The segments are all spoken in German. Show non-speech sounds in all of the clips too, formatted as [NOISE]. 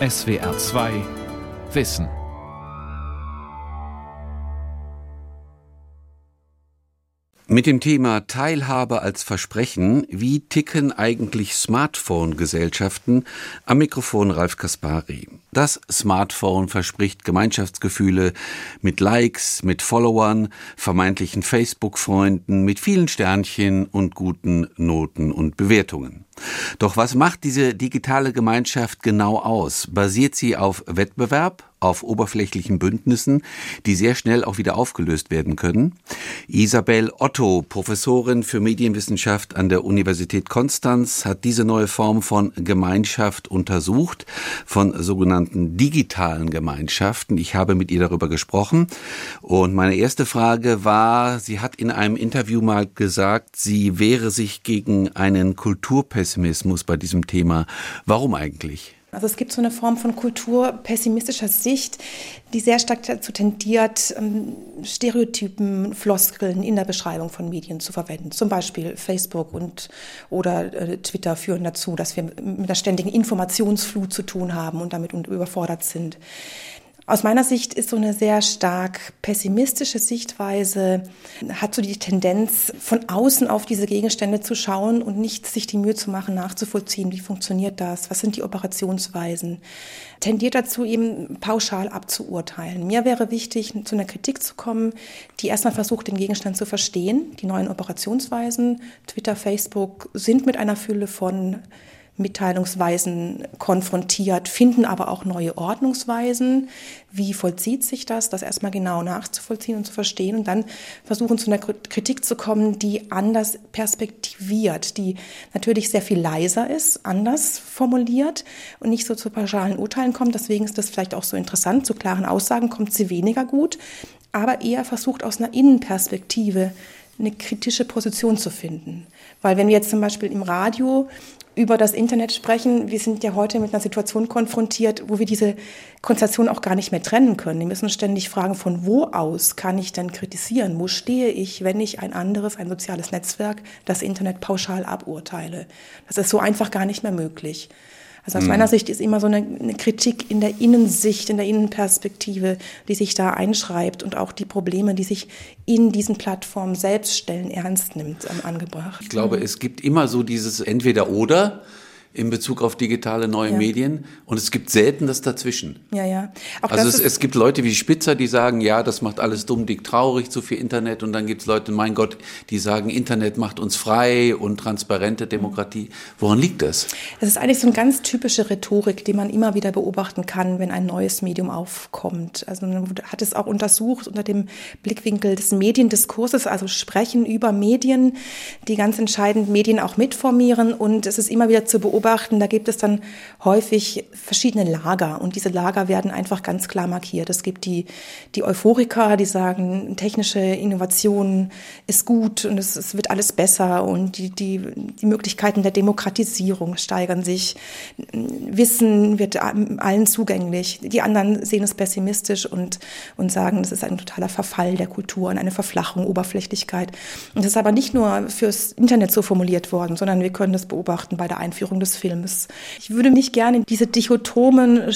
SWR 2 Wissen. Mit dem Thema Teilhabe als Versprechen, wie ticken eigentlich Smartphone-Gesellschaften? Am Mikrofon Ralf Kaspari. Das Smartphone verspricht Gemeinschaftsgefühle mit Likes, mit Followern, vermeintlichen Facebook-Freunden, mit vielen Sternchen und guten Noten und Bewertungen. Doch was macht diese digitale Gemeinschaft genau aus? Basiert sie auf Wettbewerb, auf oberflächlichen Bündnissen, die sehr schnell auch wieder aufgelöst werden können? Isabel Otto, Professorin für Medienwissenschaft an der Universität Konstanz, hat diese neue Form von Gemeinschaft untersucht, von sogenannten digitalen Gemeinschaften. Ich habe mit ihr darüber gesprochen und meine erste Frage war, sie hat in einem Interview mal gesagt, sie wehre sich gegen einen Kulturpessimismus Pessimismus bei diesem Thema. Warum eigentlich? Also es gibt so eine Form von kulturpessimistischer Sicht, die sehr stark dazu tendiert, ähm, Stereotypen, Floskeln in der Beschreibung von Medien zu verwenden. Zum Beispiel Facebook und oder äh, Twitter führen dazu, dass wir mit einer ständigen Informationsflut zu tun haben und damit überfordert sind. Aus meiner Sicht ist so eine sehr stark pessimistische Sichtweise, hat so die Tendenz, von außen auf diese Gegenstände zu schauen und nicht sich die Mühe zu machen, nachzuvollziehen, wie funktioniert das, was sind die Operationsweisen, tendiert dazu, eben pauschal abzuurteilen. Mir wäre wichtig, zu einer Kritik zu kommen, die erstmal versucht, den Gegenstand zu verstehen, die neuen Operationsweisen. Twitter, Facebook sind mit einer Fülle von Mitteilungsweisen konfrontiert, finden aber auch neue Ordnungsweisen. Wie vollzieht sich das? Das erstmal genau nachzuvollziehen und zu verstehen und dann versuchen zu einer Kritik zu kommen, die anders perspektiviert, die natürlich sehr viel leiser ist, anders formuliert und nicht so zu pauschalen Urteilen kommt. Deswegen ist das vielleicht auch so interessant. Zu klaren Aussagen kommt sie weniger gut, aber eher versucht aus einer Innenperspektive eine kritische Position zu finden. Weil wenn wir jetzt zum Beispiel im Radio über das Internet sprechen. Wir sind ja heute mit einer Situation konfrontiert, wo wir diese Konstellation auch gar nicht mehr trennen können. Wir müssen ständig fragen, von wo aus kann ich denn kritisieren? Wo stehe ich, wenn ich ein anderes, ein soziales Netzwerk, das Internet pauschal aburteile? Das ist so einfach gar nicht mehr möglich. Also aus mhm. meiner Sicht ist immer so eine, eine, Kritik in der Innensicht, in der Innenperspektive, die sich da einschreibt und auch die Probleme, die sich in diesen Plattformen selbst stellen, ernst nimmt, angebracht. Ich glaube, es gibt immer so dieses Entweder-Oder in Bezug auf digitale neue ja. Medien und es gibt selten das dazwischen. Ja, ja. Auch also es, es, gibt Leute wie Spitzer, die sagen, ja, das macht alles dumm, dick, traurig, zu viel Internet und dann gibt es Leute, mein Gott, die sagen, Internet macht uns frei und transparente Demokratie. Woran liegt das? Das ist eigentlich so eine ganz typische Rhetorik, die man immer wieder beobachten kann, wenn ein neues Medium aufkommt. Also man hat es auch untersucht unter dem Blickwinkel des Mediendiskurses, also sprechen über Medien, die ganz entscheidend Medien auch mitformieren und es ist immer wieder zu beobachten, beobachten, da gibt es dann häufig verschiedene Lager und diese Lager werden einfach ganz klar markiert. Es gibt die, die Euphoriker, die sagen, technische Innovation ist gut und es, es wird alles besser und die, die, die Möglichkeiten der Demokratisierung steigern sich. Wissen wird allen zugänglich. Die anderen sehen es pessimistisch und, und sagen, das ist ein totaler Verfall der Kultur und eine Verflachung, Oberflächlichkeit. Und das ist aber nicht nur fürs Internet so formuliert worden, sondern wir können das beobachten bei der Einführung des Films. Ich würde nicht gerne diese dichotomen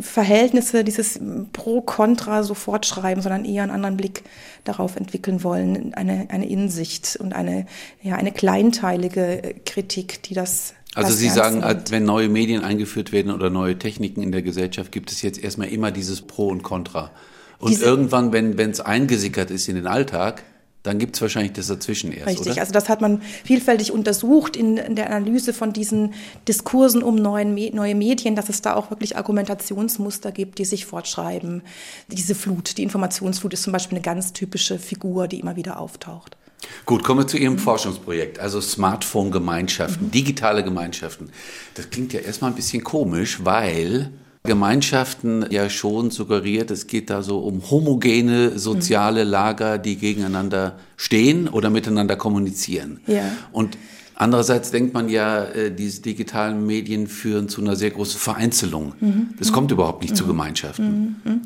Verhältnisse, dieses Pro-Contra sofort schreiben, sondern eher einen anderen Blick darauf entwickeln wollen, eine, eine Insicht und eine, ja, eine kleinteilige Kritik, die das also Sie sagen, wenn neue Medien eingeführt werden oder neue Techniken in der Gesellschaft, gibt es jetzt erstmal immer dieses Pro und Contra. Und Diese irgendwann, wenn es eingesickert ist in den Alltag, dann gibt es wahrscheinlich das dazwischen erst. Richtig, oder? also das hat man vielfältig untersucht in, in der Analyse von diesen Diskursen um neuen, neue Medien, dass es da auch wirklich Argumentationsmuster gibt, die sich fortschreiben. Diese Flut, die Informationsflut ist zum Beispiel eine ganz typische Figur, die immer wieder auftaucht. Gut, kommen wir zu Ihrem mhm. Forschungsprojekt, also Smartphone-Gemeinschaften, mhm. digitale Gemeinschaften. Das klingt ja erstmal ein bisschen komisch, weil Gemeinschaften ja schon suggeriert, es geht da so um homogene soziale Lager, die gegeneinander stehen oder miteinander kommunizieren. Ja. Und Andererseits denkt man ja, äh, diese digitalen Medien führen zu einer sehr großen Vereinzelung. Mhm. Das kommt überhaupt nicht mhm. zu Gemeinschaften. Mhm.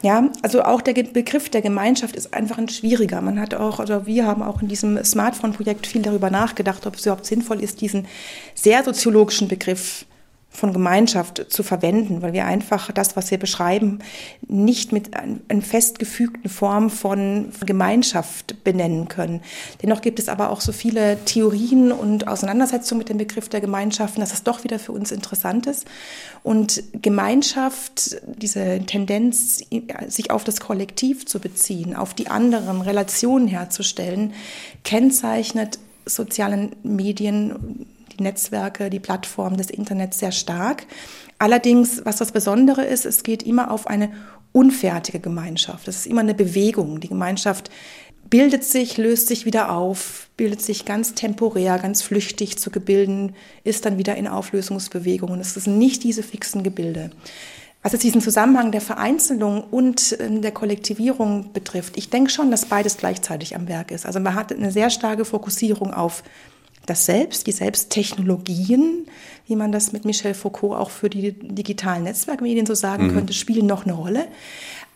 Ja, also auch der Begriff der Gemeinschaft ist einfach ein schwieriger. Man hat auch, also wir haben auch in diesem Smartphone-Projekt viel darüber nachgedacht, ob es überhaupt sinnvoll ist, diesen sehr soziologischen Begriff von Gemeinschaft zu verwenden, weil wir einfach das, was wir beschreiben, nicht mit einer festgefügten Form von Gemeinschaft benennen können. Dennoch gibt es aber auch so viele Theorien und Auseinandersetzungen mit dem Begriff der Gemeinschaften, dass es doch wieder für uns interessant ist. Und Gemeinschaft, diese Tendenz, sich auf das Kollektiv zu beziehen, auf die anderen Relationen herzustellen, kennzeichnet sozialen Medien die Netzwerke, die Plattformen des Internets sehr stark. Allerdings, was das Besondere ist, es geht immer auf eine unfertige Gemeinschaft. Es ist immer eine Bewegung. Die Gemeinschaft bildet sich, löst sich wieder auf, bildet sich ganz temporär, ganz flüchtig zu Gebilden, ist dann wieder in Auflösungsbewegung. Und es sind nicht diese fixen Gebilde. Was es diesen Zusammenhang der Vereinzelung und ähm, der Kollektivierung betrifft, ich denke schon, dass beides gleichzeitig am Werk ist. Also man hat eine sehr starke Fokussierung auf das Selbst, die Selbsttechnologien, wie man das mit Michel Foucault auch für die digitalen Netzwerkmedien so sagen mhm. könnte, spielen noch eine Rolle.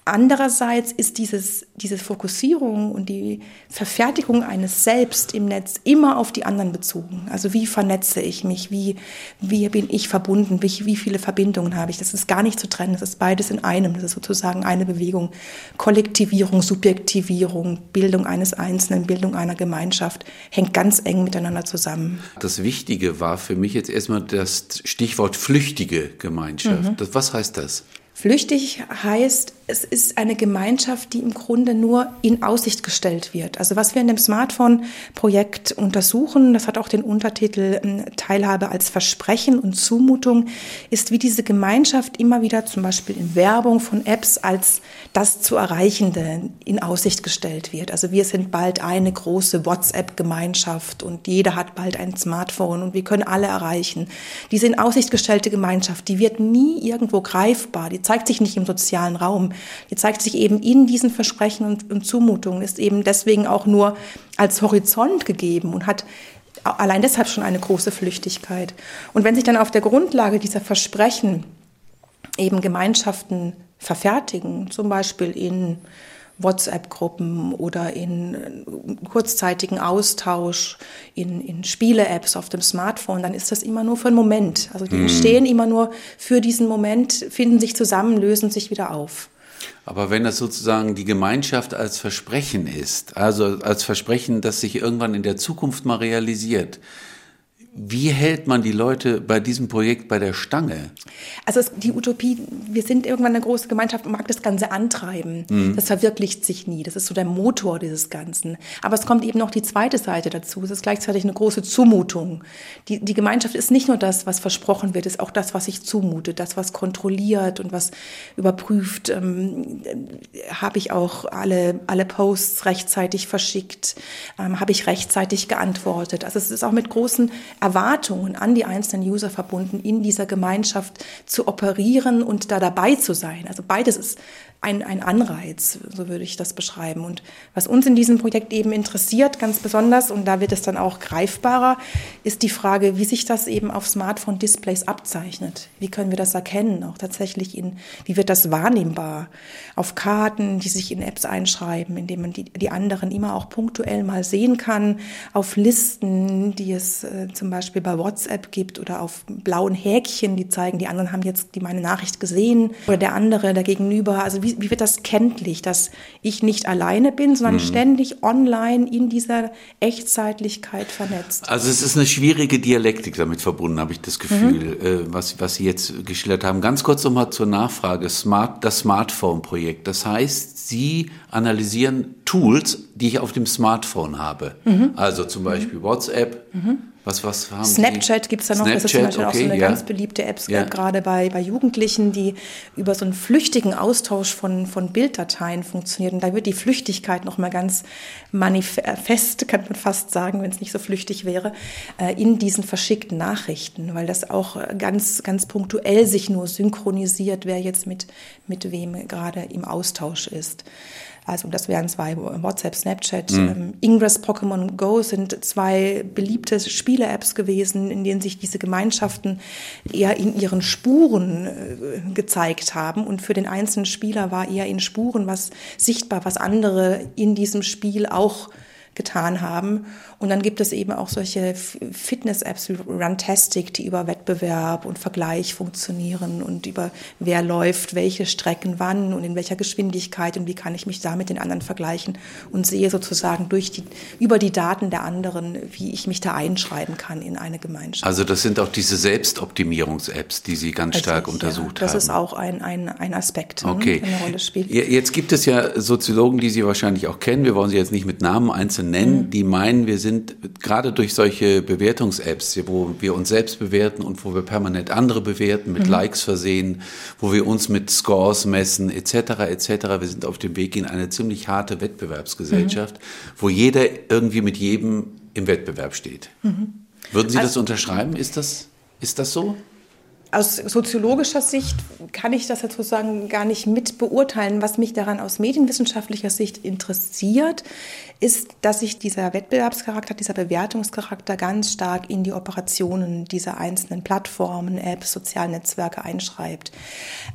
Andererseits ist dieses, diese Fokussierung und die Verfertigung eines Selbst im Netz immer auf die anderen bezogen. Also wie vernetze ich mich, wie, wie bin ich verbunden, wie, wie viele Verbindungen habe ich. Das ist gar nicht zu trennen, das ist beides in einem. Das ist sozusagen eine Bewegung. Kollektivierung, Subjektivierung, Bildung eines Einzelnen, Bildung einer Gemeinschaft hängt ganz eng miteinander zusammen. Das Wichtige war für mich jetzt erstmal das Stichwort flüchtige Gemeinschaft. Mhm. Das, was heißt das? Flüchtig heißt, es ist eine Gemeinschaft, die im Grunde nur in Aussicht gestellt wird. Also was wir in dem Smartphone-Projekt untersuchen, das hat auch den Untertitel ähm, Teilhabe als Versprechen und Zumutung, ist, wie diese Gemeinschaft immer wieder zum Beispiel in Werbung von Apps als das zu Erreichende in Aussicht gestellt wird. Also wir sind bald eine große WhatsApp-Gemeinschaft und jeder hat bald ein Smartphone und wir können alle erreichen. Diese in Aussicht gestellte Gemeinschaft, die wird nie irgendwo greifbar, die zeigt sich nicht im sozialen Raum. Die zeigt sich eben in diesen Versprechen und, und Zumutungen, ist eben deswegen auch nur als Horizont gegeben und hat allein deshalb schon eine große Flüchtigkeit. Und wenn sich dann auf der Grundlage dieser Versprechen eben Gemeinschaften verfertigen, zum Beispiel in WhatsApp-Gruppen oder in kurzzeitigen Austausch, in, in Spiele-Apps auf dem Smartphone, dann ist das immer nur für einen Moment. Also die mhm. entstehen immer nur für diesen Moment, finden sich zusammen, lösen sich wieder auf. Aber wenn das sozusagen die Gemeinschaft als Versprechen ist, also als Versprechen, das sich irgendwann in der Zukunft mal realisiert, wie hält man die Leute bei diesem Projekt bei der Stange? Also es, die Utopie, wir sind irgendwann eine große Gemeinschaft und mag das Ganze antreiben. Mhm. Das verwirklicht sich nie. Das ist so der Motor dieses Ganzen. Aber es kommt eben noch die zweite Seite dazu. Es ist gleichzeitig eine große Zumutung. Die, die Gemeinschaft ist nicht nur das, was versprochen wird, ist auch das, was sich zumutet, das, was kontrolliert und was überprüft. Ähm, Habe ich auch alle, alle Posts rechtzeitig verschickt? Ähm, Habe ich rechtzeitig geantwortet? Also es ist auch mit großen Erwartungen an die einzelnen User verbunden, in dieser Gemeinschaft zu operieren und da dabei zu sein. Also beides ist ein, ein Anreiz, so würde ich das beschreiben. Und was uns in diesem Projekt eben interessiert, ganz besonders, und da wird es dann auch greifbarer, ist die Frage, wie sich das eben auf Smartphone-Displays abzeichnet. Wie können wir das erkennen, auch tatsächlich in, wie wird das wahrnehmbar? Auf Karten, die sich in Apps einschreiben, indem man die, die anderen immer auch punktuell mal sehen kann, auf Listen, die es äh, zum Beispiel bei WhatsApp gibt oder auf blauen Häkchen, die zeigen, die anderen haben jetzt die meine Nachricht gesehen oder der andere, der Gegenüber. Also wie wie, wie wird das kenntlich, dass ich nicht alleine bin, sondern mhm. ständig online in dieser Echtzeitlichkeit vernetzt? Also es ist eine schwierige Dialektik damit verbunden, habe ich das Gefühl, mhm. äh, was, was Sie jetzt geschildert haben. Ganz kurz nochmal zur Nachfrage, Smart, das Smartphone-Projekt. Das heißt, Sie analysieren Tools, die ich auf dem Smartphone habe. Mhm. Also zum Beispiel WhatsApp, mhm. Was, was haben Snapchat gibt es da noch. Snapchat, das ist zum Beispiel okay, auch so eine ja. ganz beliebte App, ja. gerade bei, bei Jugendlichen, die über so einen flüchtigen Austausch von, von Bilddateien funktioniert. Und da wird die Flüchtigkeit nochmal ganz manifest, kann man fast sagen, wenn es nicht so flüchtig wäre, äh, in diesen verschickten Nachrichten, weil das auch ganz, ganz punktuell sich nur synchronisiert, wer jetzt mit, mit wem gerade im Austausch ist. Also das wären zwei WhatsApp, Snapchat, mhm. ähm, Ingress, Pokémon Go sind zwei beliebte Spiele-Apps gewesen, in denen sich diese Gemeinschaften eher in ihren Spuren äh, gezeigt haben. Und für den einzelnen Spieler war eher in Spuren was sichtbar, was andere in diesem Spiel auch getan haben. Und dann gibt es eben auch solche Fitness-Apps wie Runtastic, die über Wettbewerb und Vergleich funktionieren und über wer läuft welche Strecken wann und in welcher Geschwindigkeit und wie kann ich mich da mit den anderen vergleichen und sehe sozusagen durch die, über die Daten der anderen, wie ich mich da einschreiben kann in eine Gemeinschaft. Also das sind auch diese Selbstoptimierungs-Apps, die Sie ganz stark Richtig, untersucht ja, das haben. Das ist auch ein, ein, ein Aspekt, ne, okay. der eine Rolle spielt. Jetzt gibt es ja Soziologen, die Sie wahrscheinlich auch kennen. Wir wollen sie jetzt nicht mit Namen einzeln nennen, mhm. die meinen, wir sind gerade durch solche Bewertungs-Apps, wo wir uns selbst bewerten und wo wir permanent andere bewerten, mit mhm. Likes versehen, wo wir uns mit Scores messen, etc., etc. Wir sind auf dem Weg in eine ziemlich harte Wettbewerbsgesellschaft, mhm. wo jeder irgendwie mit jedem im Wettbewerb steht. Mhm. Würden Sie also, das unterschreiben? Ist das, ist das so? aus soziologischer Sicht kann ich das sozusagen gar nicht mit beurteilen. Was mich daran aus medienwissenschaftlicher Sicht interessiert, ist, dass sich dieser Wettbewerbscharakter, dieser Bewertungscharakter ganz stark in die Operationen dieser einzelnen Plattformen, Apps, sozialen Netzwerke einschreibt.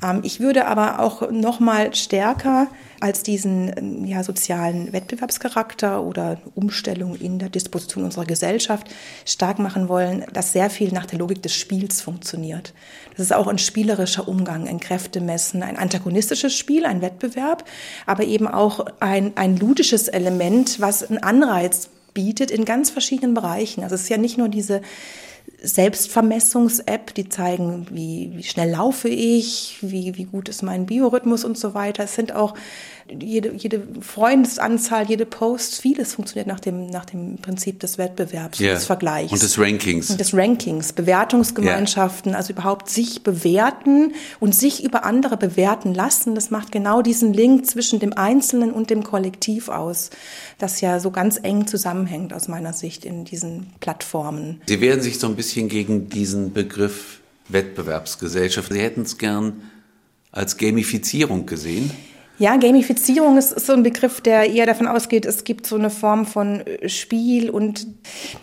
Ähm, ich würde aber auch noch mal stärker als diesen ja, sozialen Wettbewerbscharakter oder Umstellung in der Disposition unserer Gesellschaft stark machen wollen, dass sehr viel nach der Logik des Spiels funktioniert. Das ist auch ein spielerischer Umgang, ein Kräftemessen, ein antagonistisches Spiel, ein Wettbewerb, aber eben auch ein, ein ludisches Element, was einen Anreiz bietet in ganz verschiedenen Bereichen. Also es ist ja nicht nur diese Selbstvermessungs-App, die zeigen, wie, wie schnell laufe ich, wie, wie gut ist mein Biorhythmus und so weiter. Es sind auch jede, jede Freundesanzahl, jede Post, vieles funktioniert nach dem, nach dem Prinzip des Wettbewerbs, yeah. des Vergleichs. Und des Rankings. Und des Rankings, Bewertungsgemeinschaften, yeah. also überhaupt sich bewerten und sich über andere bewerten lassen. Das macht genau diesen Link zwischen dem Einzelnen und dem Kollektiv aus, das ja so ganz eng zusammenhängt aus meiner Sicht in diesen Plattformen. Sie wehren sich so ein bisschen gegen diesen Begriff Wettbewerbsgesellschaft. Sie hätten es gern als Gamifizierung gesehen. Ja, Gamifizierung ist, ist, so ein Begriff, der eher davon ausgeht, es gibt so eine Form von äh, Spiel und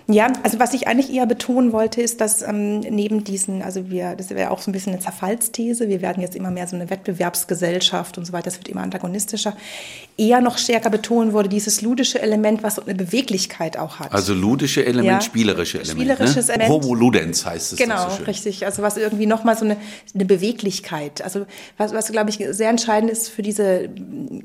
ja, also was ich eigentlich eher betonen wollte, ist, dass ähm, neben diesen, also wir, das wäre auch so ein bisschen eine Zerfallsthese, wir werden jetzt immer mehr so eine Wettbewerbsgesellschaft und so weiter, das wird immer antagonistischer, eher noch stärker betonen wurde, dieses ludische Element, was so eine Beweglichkeit auch hat. Also ludische Element, ja, spielerische Element. Ne? Spielerisches ne? Element. Homo ludens heißt es. Genau, so richtig. Also was irgendwie nochmal so eine, eine Beweglichkeit, also was, was glaube ich sehr entscheidend ist für diese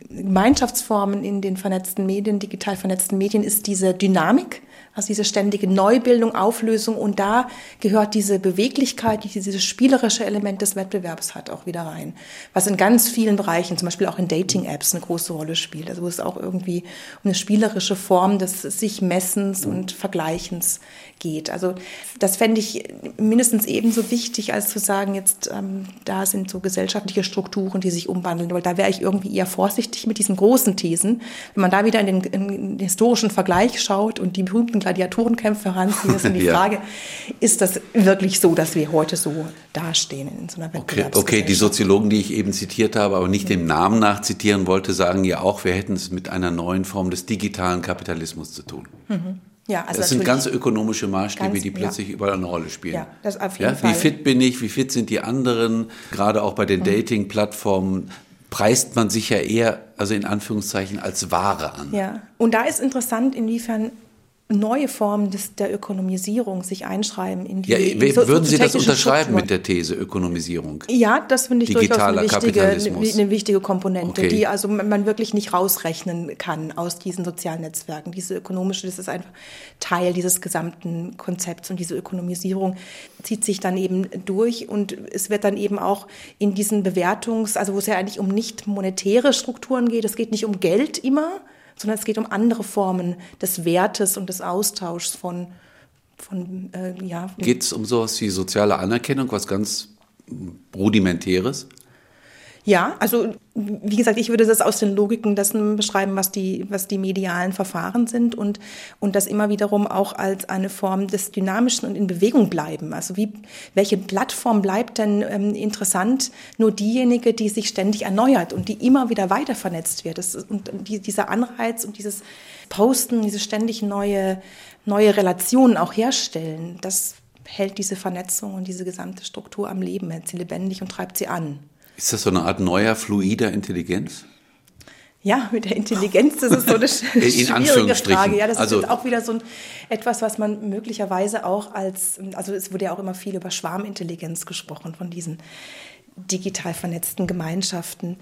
Gemeinschaftsformen in den vernetzten Medien, digital vernetzten Medien, ist diese Dynamik, also diese ständige Neubildung, Auflösung. Und da gehört diese Beweglichkeit, die dieses spielerische Element des Wettbewerbs hat, auch wieder rein. Was in ganz vielen Bereichen, zum Beispiel auch in Dating-Apps, eine große Rolle spielt. Also wo es auch irgendwie um eine spielerische Form des sich Messens und Vergleichens geht. Also das fände ich mindestens ebenso wichtig, als zu sagen, jetzt ähm, da sind so gesellschaftliche Strukturen, die sich umwandeln. Weil da wäre ich irgendwie eher vorsichtig mit diesen großen Thesen. Wenn man da wieder in den, in den historischen Vergleich schaut und die berühmten Gladiatorenkämpfe heranzieht, ist die [LAUGHS] ja. Frage, ist das wirklich so, dass wir heute so dastehen in so einer okay, okay, die Soziologen, die ich eben zitiert habe, aber nicht dem Namen nach zitieren wollte, sagen ja auch, wir hätten es mit einer neuen Form des digitalen Kapitalismus zu tun. Mhm. Ja, also das sind ganz ökonomische Maßstäbe, ganz, die plötzlich ja. überall eine Rolle spielen. Ja, das auf jeden ja, Fall. Wie fit bin ich, wie fit sind die anderen? Gerade auch bei den mhm. Dating-Plattformen preist man sich ja eher, also in Anführungszeichen, als Ware an. Ja, und da ist interessant, inwiefern neue Formen des, der Ökonomisierung sich einschreiben in die ja, so, Würden Sie das unterschreiben Strukturen. mit der These Ökonomisierung? Ja, das finde ich Digitaler durchaus eine wichtige, eine, wichtige Komponente, okay. die also man wirklich nicht rausrechnen kann aus diesen sozialen Netzwerken. Diese ökonomische, das ist einfach Teil dieses gesamten Konzepts und diese Ökonomisierung zieht sich dann eben durch und es wird dann eben auch in diesen Bewertungs, also wo es ja eigentlich um nicht monetäre Strukturen geht, es geht nicht um Geld immer, sondern es geht um andere Formen des Wertes und des Austauschs von, von äh, ja. Geht es um sowas wie soziale Anerkennung, was ganz rudimentäres? Ja, also wie gesagt, ich würde das aus den Logiken dessen beschreiben, was die, was die medialen Verfahren sind und, und das immer wiederum auch als eine Form des Dynamischen und in Bewegung bleiben. Also wie, welche Plattform bleibt denn ähm, interessant? Nur diejenige, die sich ständig erneuert und die immer wieder weiter vernetzt wird. Das, und die, dieser Anreiz und dieses Posten, diese ständig neue, neue Relationen auch herstellen, das hält diese Vernetzung und diese gesamte Struktur am Leben, hält sie lebendig und treibt sie an. Ist das so eine Art neuer fluider Intelligenz? Ja, mit der Intelligenz, das ist so eine [LAUGHS] schwierige Frage. Ja, das also, ist auch wieder so ein, etwas, was man möglicherweise auch als, also es wurde ja auch immer viel über Schwarmintelligenz gesprochen von diesen digital vernetzten Gemeinschaften.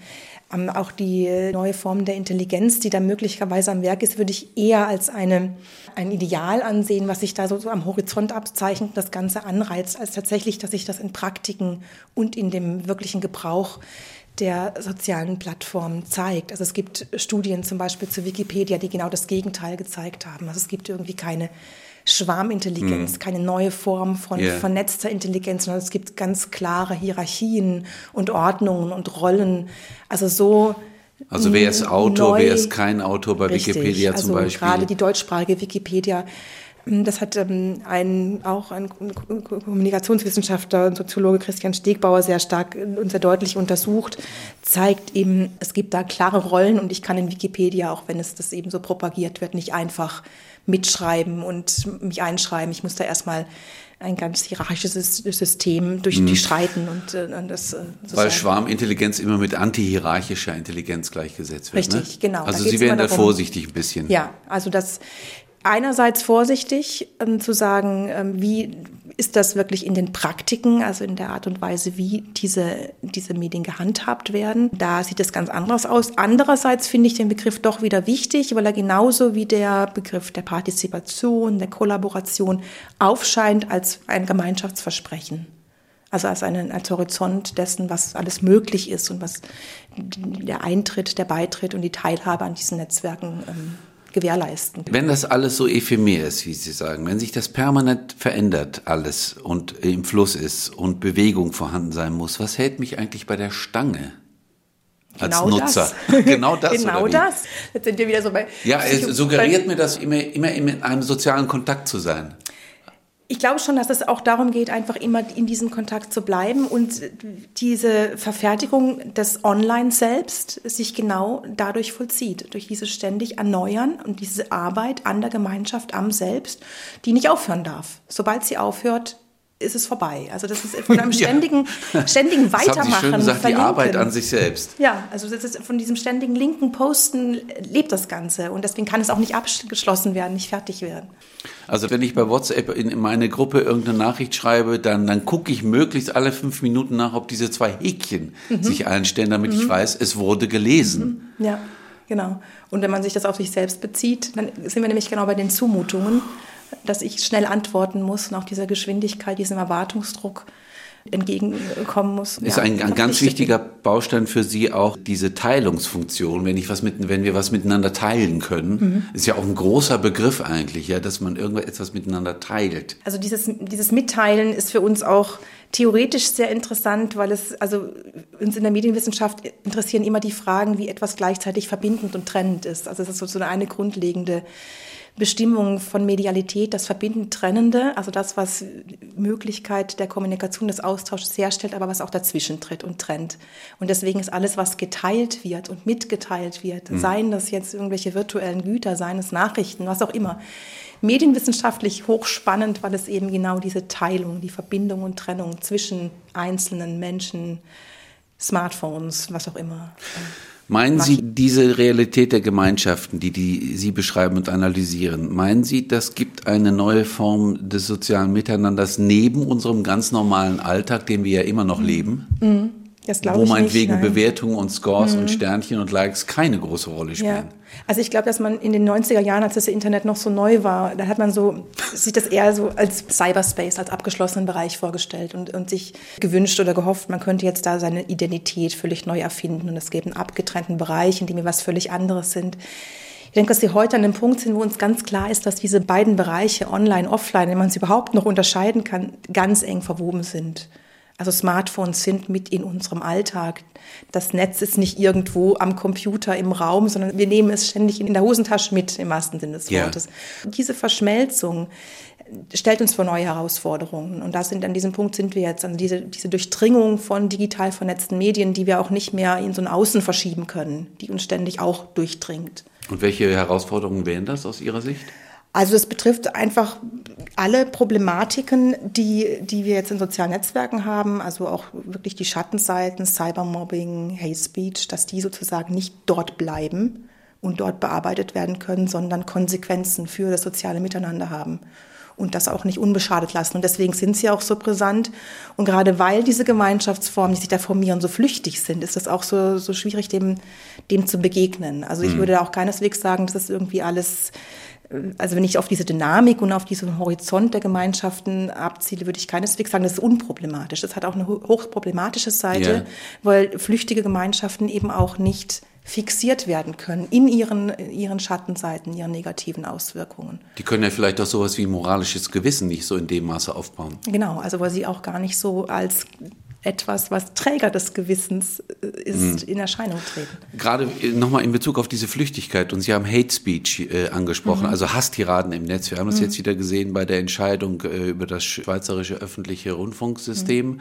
Ähm, auch die neue Form der Intelligenz, die da möglicherweise am Werk ist, würde ich eher als eine, ein Ideal ansehen, was sich da so, so am Horizont abzeichnet, das Ganze anreizt, als tatsächlich, dass sich das in Praktiken und in dem wirklichen Gebrauch der sozialen Plattformen zeigt. Also es gibt Studien zum Beispiel zu Wikipedia, die genau das Gegenteil gezeigt haben. Also es gibt irgendwie keine Schwarmintelligenz, mm. keine neue Form von yeah. vernetzter Intelligenz, sondern es gibt ganz klare Hierarchien und Ordnungen und Rollen. Also so also wer ist Autor, neu, wer ist kein Autor bei richtig, Wikipedia zum also Beispiel? Gerade die deutschsprachige Wikipedia das hat ähm, ein, auch ein Kommunikationswissenschaftler und Soziologe Christian Stegbauer sehr stark und sehr deutlich untersucht, zeigt eben, es gibt da klare Rollen und ich kann in Wikipedia, auch wenn es das eben so propagiert wird, nicht einfach mitschreiben und mich einschreiben. Ich muss da erstmal ein ganz hierarchisches System durch, mhm. durchschreiten und, äh, und das. Äh, Weil Schwarmintelligenz immer mit antihierarchischer Intelligenz gleichgesetzt wird. Richtig, ne? genau. Also Sie werden da vorsichtig ein bisschen. Ja, also das einerseits vorsichtig ähm, zu sagen, ähm, wie ist das wirklich in den Praktiken, also in der Art und Weise, wie diese, diese Medien gehandhabt werden. Da sieht es ganz anders aus. Andererseits finde ich den Begriff doch wieder wichtig, weil er genauso wie der Begriff der Partizipation, der Kollaboration aufscheint als ein Gemeinschaftsversprechen. Also als, einen, als Horizont dessen, was alles möglich ist und was der Eintritt, der Beitritt und die Teilhabe an diesen Netzwerken ähm, gewährleisten. Wenn das alles so ephemer ist, wie Sie sagen, wenn sich das permanent verändert alles und im Fluss ist und Bewegung vorhanden sein muss, was hält mich eigentlich bei der Stange? Als genau Nutzer. Das. [LAUGHS] genau das. genau das. Jetzt sind wir wieder so bei. Ja, es suggeriert mir das immer, immer in einem sozialen Kontakt zu sein. Ich glaube schon, dass es auch darum geht, einfach immer in diesem Kontakt zu bleiben und diese Verfertigung des Online selbst sich genau dadurch vollzieht, durch dieses ständig Erneuern und diese Arbeit an der Gemeinschaft, am Selbst, die nicht aufhören darf. Sobald sie aufhört, ist es vorbei. Also das ist von einem [LAUGHS] ständigen, ja. ständigen Weitermachen. Das haben Sie schön gesagt, die Arbeit an sich selbst. Ja, also das ist von diesem ständigen linken Posten lebt das Ganze und deswegen kann es auch nicht abgeschlossen werden, nicht fertig werden. Also wenn ich bei WhatsApp in meine Gruppe irgendeine Nachricht schreibe, dann, dann gucke ich möglichst alle fünf Minuten nach, ob diese zwei Häkchen mhm. sich einstellen, damit mhm. ich weiß, es wurde gelesen. Mhm. Ja, genau. Und wenn man sich das auf sich selbst bezieht, dann sind wir nämlich genau bei den Zumutungen dass ich schnell antworten muss und auch dieser Geschwindigkeit, diesem Erwartungsdruck entgegenkommen muss. Ist ja, ein, ein ganz wichtiger Baustein für Sie auch diese Teilungsfunktion, wenn ich was mit, wenn wir was miteinander teilen können, mhm. ist ja auch ein großer Begriff eigentlich, ja, dass man irgendetwas miteinander teilt. Also dieses, dieses Mitteilen ist für uns auch theoretisch sehr interessant, weil es, also uns in der Medienwissenschaft interessieren immer die Fragen, wie etwas gleichzeitig verbindend und trennend ist. Also das ist so eine grundlegende Bestimmung von Medialität, das verbindend Trennende, also das, was Möglichkeit der Kommunikation, des Austauschs herstellt, aber was auch dazwischen tritt und trennt. Und deswegen ist alles, was geteilt wird und mitgeteilt wird, mhm. seien das jetzt irgendwelche virtuellen Güter, seien es Nachrichten, was auch immer, medienwissenschaftlich hochspannend, weil es eben genau diese Teilung, die Verbindung und Trennung zwischen einzelnen Menschen, Smartphones, was auch immer. Meinen Sie diese Realität der Gemeinschaften, die, die Sie beschreiben und analysieren, meinen Sie, das gibt eine neue Form des sozialen Miteinanders neben unserem ganz normalen Alltag, den wir ja immer noch leben? Mhm. Das wo meinetwegen Bewertungen und Scores mhm. und Sternchen und Likes keine große Rolle spielen. Ja. Also ich glaube, dass man in den 90er Jahren, als das Internet noch so neu war, da hat man so, sich das eher so als Cyberspace, als abgeschlossenen Bereich vorgestellt und, und sich gewünscht oder gehofft, man könnte jetzt da seine Identität völlig neu erfinden und es gäbe einen abgetrennten Bereich, in dem wir was völlig anderes sind. Ich denke, dass wir heute an dem Punkt sind, wo uns ganz klar ist, dass diese beiden Bereiche, online, offline, wenn man sie überhaupt noch unterscheiden kann, ganz eng verwoben sind. Also Smartphones sind mit in unserem Alltag. Das Netz ist nicht irgendwo am Computer im Raum, sondern wir nehmen es ständig in der Hosentasche mit, im wahrsten Sinne des Wortes. Ja. Diese Verschmelzung stellt uns vor neue Herausforderungen. Und das sind, an diesem Punkt sind wir jetzt. Also diese, diese Durchdringung von digital vernetzten Medien, die wir auch nicht mehr in so ein Außen verschieben können, die uns ständig auch durchdringt. Und welche Herausforderungen wären das aus Ihrer Sicht? Also es betrifft einfach alle Problematiken, die, die wir jetzt in sozialen Netzwerken haben, also auch wirklich die Schattenseiten, Cybermobbing, Hate Speech, dass die sozusagen nicht dort bleiben und dort bearbeitet werden können, sondern Konsequenzen für das soziale Miteinander haben und das auch nicht unbeschadet lassen. Und deswegen sind sie auch so brisant. Und gerade weil diese Gemeinschaftsformen, die sich da formieren, so flüchtig sind, ist es auch so, so schwierig, dem, dem zu begegnen. Also ich mhm. würde auch keineswegs sagen, dass es irgendwie alles also wenn ich auf diese Dynamik und auf diesen Horizont der Gemeinschaften abziele, würde ich keineswegs sagen, das ist unproblematisch. Das hat auch eine hochproblematische Seite, ja. weil flüchtige Gemeinschaften eben auch nicht fixiert werden können in ihren, ihren Schattenseiten, ihren negativen Auswirkungen. Die können ja vielleicht auch sowas wie moralisches Gewissen nicht so in dem Maße aufbauen. Genau, also weil sie auch gar nicht so als etwas, was Träger des Gewissens äh, ist, mhm. in Erscheinung treten. Gerade äh, nochmal in Bezug auf diese Flüchtigkeit und Sie haben Hate Speech äh, angesprochen, mhm. also Hasstiraden im Netz. Wir haben das mhm. jetzt wieder gesehen bei der Entscheidung äh, über das schweizerische öffentliche Rundfunksystem. Mhm.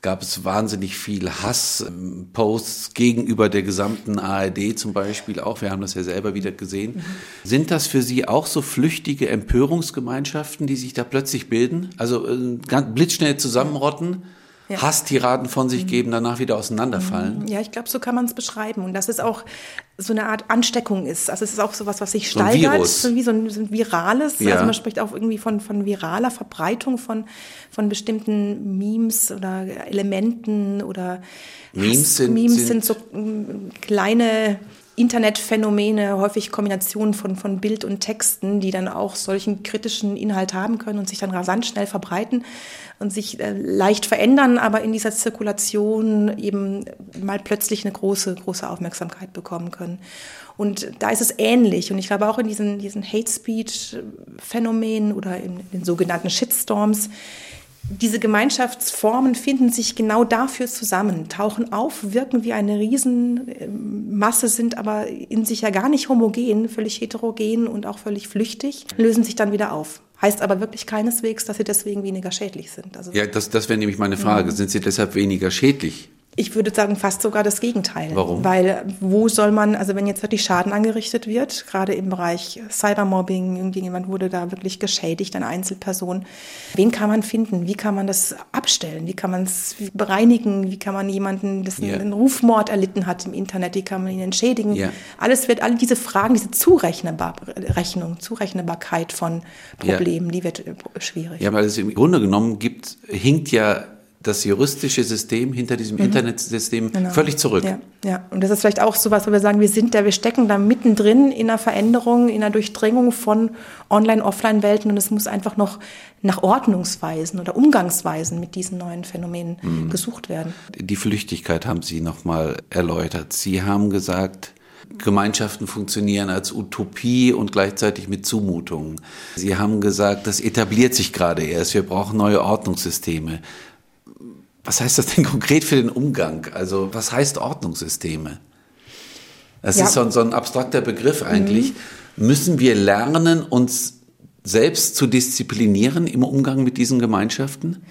Gab es wahnsinnig viel Hassposts gegenüber der gesamten ARD zum Beispiel auch. Wir haben das ja selber wieder gesehen. Mhm. Sind das für Sie auch so flüchtige Empörungsgemeinschaften, die sich da plötzlich bilden? Also äh, ganz blitzschnell zusammenrotten? Ja. Hasstiraden von sich mhm. geben, danach wieder auseinanderfallen. Ja, ich glaube, so kann man es beschreiben. Und dass es auch so eine Art Ansteckung ist. Also es ist auch sowas, was sich steigert. So ein Virus. So wie so ein, so ein virales. Ja. Also man spricht auch irgendwie von, von viraler Verbreitung von, von bestimmten Memes oder Elementen oder Memes sind, Memes sind, sind so mm, kleine Internetphänomene, häufig Kombinationen von, von Bild und Texten, die dann auch solchen kritischen Inhalt haben können und sich dann rasant schnell verbreiten und sich äh, leicht verändern, aber in dieser Zirkulation eben mal plötzlich eine große, große Aufmerksamkeit bekommen können. Und da ist es ähnlich. Und ich glaube auch in diesen, diesen Hate Speech Phänomenen oder in den sogenannten Shitstorms, diese Gemeinschaftsformen finden sich genau dafür zusammen, tauchen auf, wirken wie eine Riesenmasse, sind aber in sich ja gar nicht homogen, völlig heterogen und auch völlig flüchtig, lösen sich dann wieder auf. Heißt aber wirklich keineswegs, dass sie deswegen weniger schädlich sind. Also ja, das, das wäre nämlich meine Frage. Mhm. Sind sie deshalb weniger schädlich? Ich würde sagen, fast sogar das Gegenteil. Warum? Weil wo soll man, also wenn jetzt wirklich Schaden angerichtet wird, gerade im Bereich Cybermobbing, irgendjemand wurde da wirklich geschädigt, eine Einzelperson, wen kann man finden? Wie kann man das abstellen? Wie kann man es bereinigen? Wie kann man jemanden, der yeah. einen Rufmord erlitten hat im Internet, wie kann man ihn entschädigen? Yeah. Alles wird, alle diese Fragen, diese Zurechnung, Zurechnbarkeit von Problemen, yeah. die wird schwierig. Ja, weil es im Grunde genommen gibt, hinkt ja das juristische System hinter diesem mhm. Internetsystem genau. völlig zurück. Ja, ja, und das ist vielleicht auch so was, wo wir sagen, wir sind da, wir stecken da mittendrin in einer Veränderung, in einer Durchdringung von Online-Offline-Welten und es muss einfach noch nach Ordnungsweisen oder Umgangsweisen mit diesen neuen Phänomenen mhm. gesucht werden. Die Flüchtigkeit haben Sie nochmal erläutert. Sie haben gesagt, Gemeinschaften funktionieren als Utopie und gleichzeitig mit Zumutungen. Sie haben gesagt, das etabliert sich gerade erst. Wir brauchen neue Ordnungssysteme. Was heißt das denn [LAUGHS] konkret für den Umgang? Also was heißt Ordnungssysteme? Das ja. ist so, so, ein abstrakter Begriff eigentlich. Mhm. Müssen wir lernen, uns selbst zu disziplinieren im Umgang mit diesen Gemeinschaften?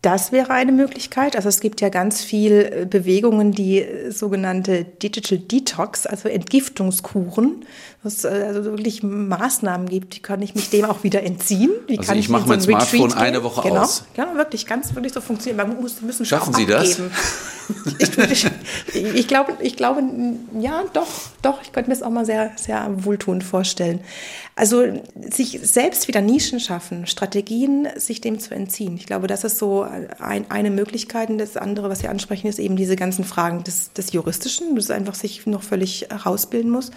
Das wäre eine Möglichkeit. Also es gibt ja ganz viel äh, Bewegungen, die äh, sogenannte Digital Detox, also Entgiftungskuren, was äh, also wirklich Maßnahmen gibt, die kann ich mich dem auch wieder entziehen. Wie also kann ich, ich mache mein so Smartphone eine Woche genau. aus. Genau, wirklich, ganz wirklich so funktionieren. Man muss müssen Schaffen Sie das? ich, ich, ich, glaube, ich glaube, ja, doch, doch. Ich könnte mir das auch mal sehr, sehr wohltuend vorstellen. Also sich selbst wieder Nischen schaffen, Strategien, sich dem zu entziehen. Ich glaube, das ist so ein, eine Möglichkeit. Und das andere, was Sie ansprechen, ist eben diese ganzen Fragen des, des Juristischen, das einfach sich noch völlig herausbilden muss.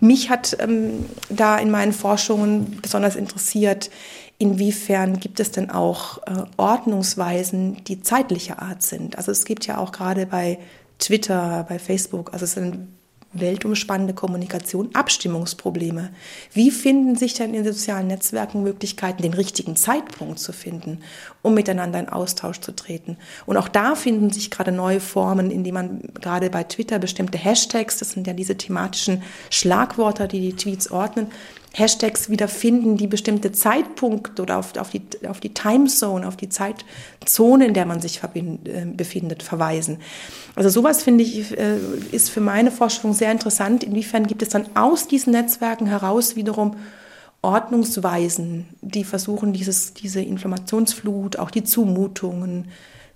Mich hat ähm, da in meinen Forschungen besonders interessiert, inwiefern gibt es denn auch äh, Ordnungsweisen, die zeitlicher Art sind. Also es gibt ja auch gerade bei Twitter, bei Facebook, also es sind weltumspannende Kommunikation, Abstimmungsprobleme. Wie finden sich denn in sozialen Netzwerken Möglichkeiten, den richtigen Zeitpunkt zu finden, um miteinander in Austausch zu treten? Und auch da finden sich gerade neue Formen, indem man gerade bei Twitter bestimmte Hashtags, das sind ja diese thematischen Schlagwörter, die die Tweets ordnen, Hashtags wiederfinden, die bestimmte Zeitpunkte oder auf, auf, die, auf die Timezone, auf die Zeitzone, in der man sich verbind, äh, befindet, verweisen. Also sowas finde ich, äh, ist für meine Forschung sehr interessant. Inwiefern gibt es dann aus diesen Netzwerken heraus wiederum Ordnungsweisen, die versuchen, dieses, diese Informationsflut, auch die Zumutungen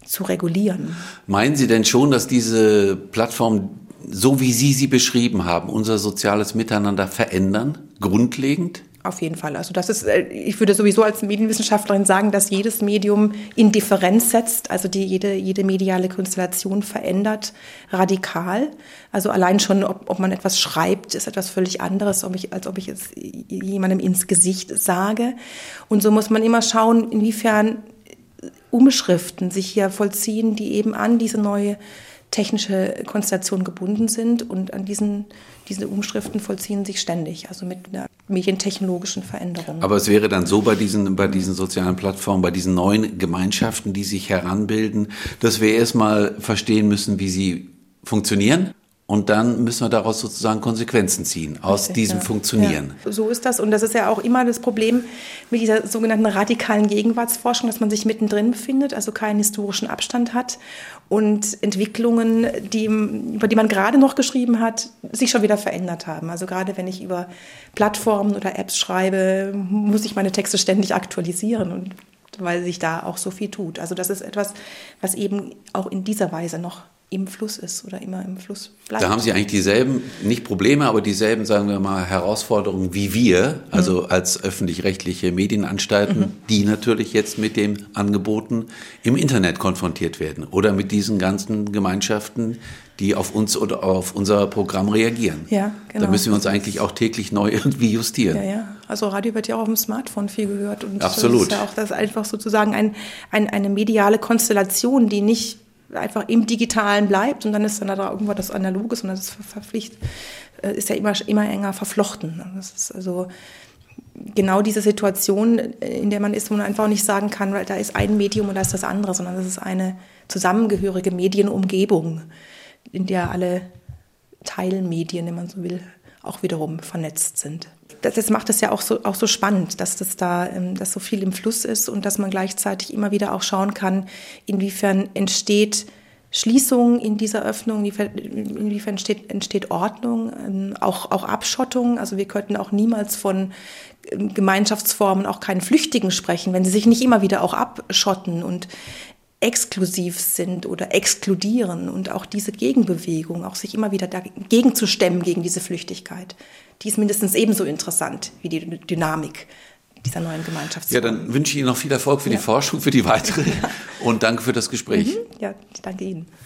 zu regulieren. Meinen Sie denn schon, dass diese Plattformen, so wie Sie sie beschrieben haben, unser soziales Miteinander verändern, grundlegend? Auf jeden Fall. Also das ist, äh, ich würde sowieso als Medienwissenschaftlerin sagen, dass jedes Medium in Differenz setzt, also die, jede, jede mediale Konstellation verändert radikal. Also allein schon, ob, ob man etwas schreibt, ist etwas völlig anderes, ob ich, als ob ich es jemandem ins Gesicht sage. Und so muss man immer schauen, inwiefern Umschriften sich hier vollziehen, die eben an diese neue technische Konstellation gebunden sind und an diesen, diese Umschriften vollziehen sich ständig, also mit einer medientechnologischen Veränderung. Aber es wäre dann so bei diesen, bei diesen sozialen Plattformen, bei diesen neuen Gemeinschaften, die sich heranbilden, dass wir erstmal verstehen müssen, wie sie funktionieren und dann müssen wir daraus sozusagen Konsequenzen ziehen aus Richtig, diesem ja. Funktionieren. Ja, so ist das. Und das ist ja auch immer das Problem mit dieser sogenannten radikalen Gegenwartsforschung, dass man sich mittendrin befindet, also keinen historischen Abstand hat und Entwicklungen, die, über die man gerade noch geschrieben hat, sich schon wieder verändert haben. Also gerade wenn ich über Plattformen oder Apps schreibe, muss ich meine Texte ständig aktualisieren und weil sich da auch so viel tut. Also das ist etwas, was eben auch in dieser Weise noch im Fluss ist oder immer im Fluss bleibt. Da haben Sie eigentlich dieselben, nicht Probleme, aber dieselben, sagen wir mal, Herausforderungen wie wir, also mhm. als öffentlich-rechtliche Medienanstalten, mhm. die natürlich jetzt mit den Angeboten im Internet konfrontiert werden oder mit diesen ganzen Gemeinschaften, die auf uns oder auf unser Programm reagieren. Ja, genau. Da müssen wir uns eigentlich auch täglich neu [LAUGHS] irgendwie justieren. Ja, ja. Also Radio wird ja auch auf dem Smartphone viel gehört. Und Absolut. Das ist ja auch das einfach sozusagen ein, ein, eine mediale Konstellation, die nicht einfach im Digitalen bleibt und dann ist dann da irgendwo das Analoge, sondern das verpflichtet, äh, ist ja immer, immer enger verflochten. Das ist also genau diese Situation, in der man ist, wo man einfach nicht sagen kann, weil da ist ein Medium und da ist das andere, sondern das ist eine zusammengehörige Medienumgebung, in der alle Teilmedien, wenn man so will, auch wiederum vernetzt sind das, das macht es ja auch so, auch so spannend, dass das da, ähm, dass so viel im Fluss ist und dass man gleichzeitig immer wieder auch schauen kann, inwiefern entsteht Schließung in dieser Öffnung, inwiefern entsteht, entsteht Ordnung, ähm, auch, auch Abschottung. Also wir könnten auch niemals von ähm, Gemeinschaftsformen, auch keinen Flüchtigen sprechen, wenn sie sich nicht immer wieder auch abschotten und exklusiv sind oder exkludieren und auch diese Gegenbewegung, auch sich immer wieder dagegen zu stemmen, gegen diese Flüchtigkeit die ist mindestens ebenso interessant wie die Dynamik dieser neuen Gemeinschaftsform. Ja, dann wünsche ich Ihnen noch viel Erfolg für ja. die Forschung, für die weitere [LAUGHS] und danke für das Gespräch. Mhm. Ja, ich danke Ihnen.